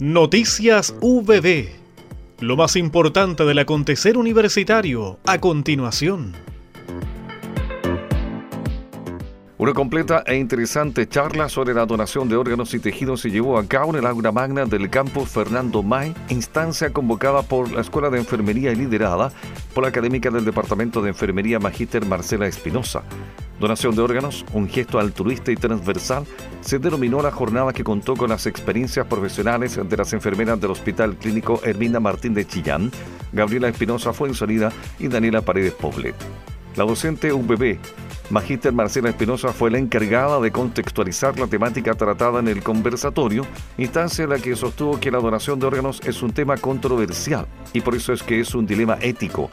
Noticias VB. Lo más importante del acontecer universitario a continuación. Una completa e interesante charla sobre la donación de órganos y tejidos se llevó a cabo en el aula magna del campus Fernando May, instancia convocada por la Escuela de Enfermería y liderada por la académica del Departamento de Enfermería Magíster Marcela Espinosa. Donación de órganos, un gesto altruista y transversal, se denominó la jornada que contó con las experiencias profesionales de las enfermeras del Hospital Clínico Hermina Martín de Chillán, Gabriela Espinosa Fuensalida y Daniela Paredes Poblet. La docente UBB, Magíster Marcela Espinosa, fue la encargada de contextualizar la temática tratada en el conversatorio, instancia en la que sostuvo que la donación de órganos es un tema controversial y por eso es que es un dilema ético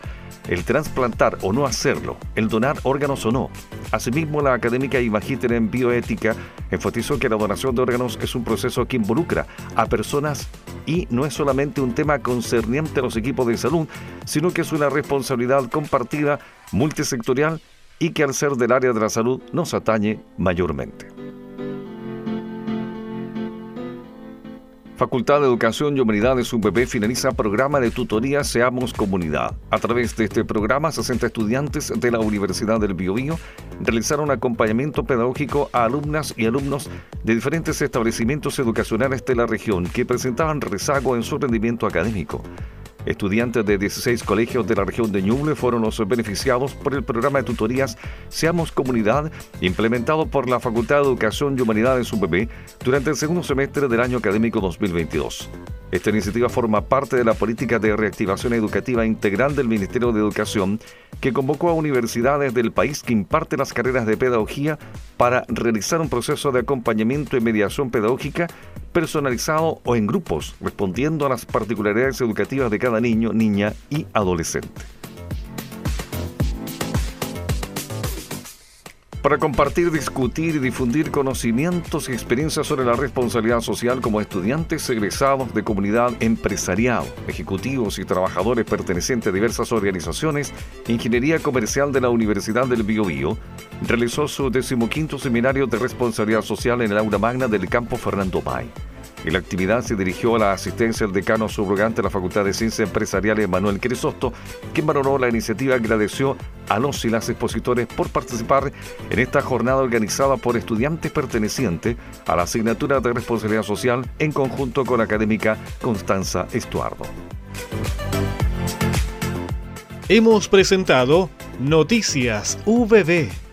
el trasplantar o no hacerlo, el donar órganos o no. Asimismo, la académica y magíster en bioética enfatizó que la donación de órganos es un proceso que involucra a personas y no es solamente un tema concerniente a los equipos de salud, sino que es una responsabilidad compartida, multisectorial y que al ser del área de la salud nos atañe mayormente. Facultad de Educación y Humanidades UPP finaliza programa de tutoría Seamos Comunidad. A través de este programa, 60 estudiantes de la Universidad del Biobío realizaron acompañamiento pedagógico a alumnas y alumnos de diferentes establecimientos educacionales de la región que presentaban rezago en su rendimiento académico. Estudiantes de 16 colegios de la región de Ñuble fueron los beneficiados por el programa de tutorías Seamos Comunidad, implementado por la Facultad de Educación y Humanidades UPB durante el segundo semestre del año académico 2022. Esta iniciativa forma parte de la política de reactivación educativa integral del Ministerio de Educación, que convocó a universidades del país que imparten las carreras de pedagogía para realizar un proceso de acompañamiento y mediación pedagógica personalizado o en grupos, respondiendo a las particularidades educativas de cada niño, niña y adolescente. Para compartir, discutir y difundir conocimientos y experiencias sobre la responsabilidad social como estudiantes egresados de comunidad empresarial, ejecutivos y trabajadores pertenecientes a diversas organizaciones, Ingeniería Comercial de la Universidad del Biobío realizó su decimoquinto seminario de responsabilidad social en el aula magna del campo Fernando May. En la actividad se dirigió a la asistencia del decano subrogante de la Facultad de Ciencias Empresariales, Manuel Crisosto, quien valoró la iniciativa y agradeció a los y las expositores por participar en esta jornada organizada por estudiantes pertenecientes a la asignatura de responsabilidad social en conjunto con la académica Constanza Estuardo. Hemos presentado Noticias VB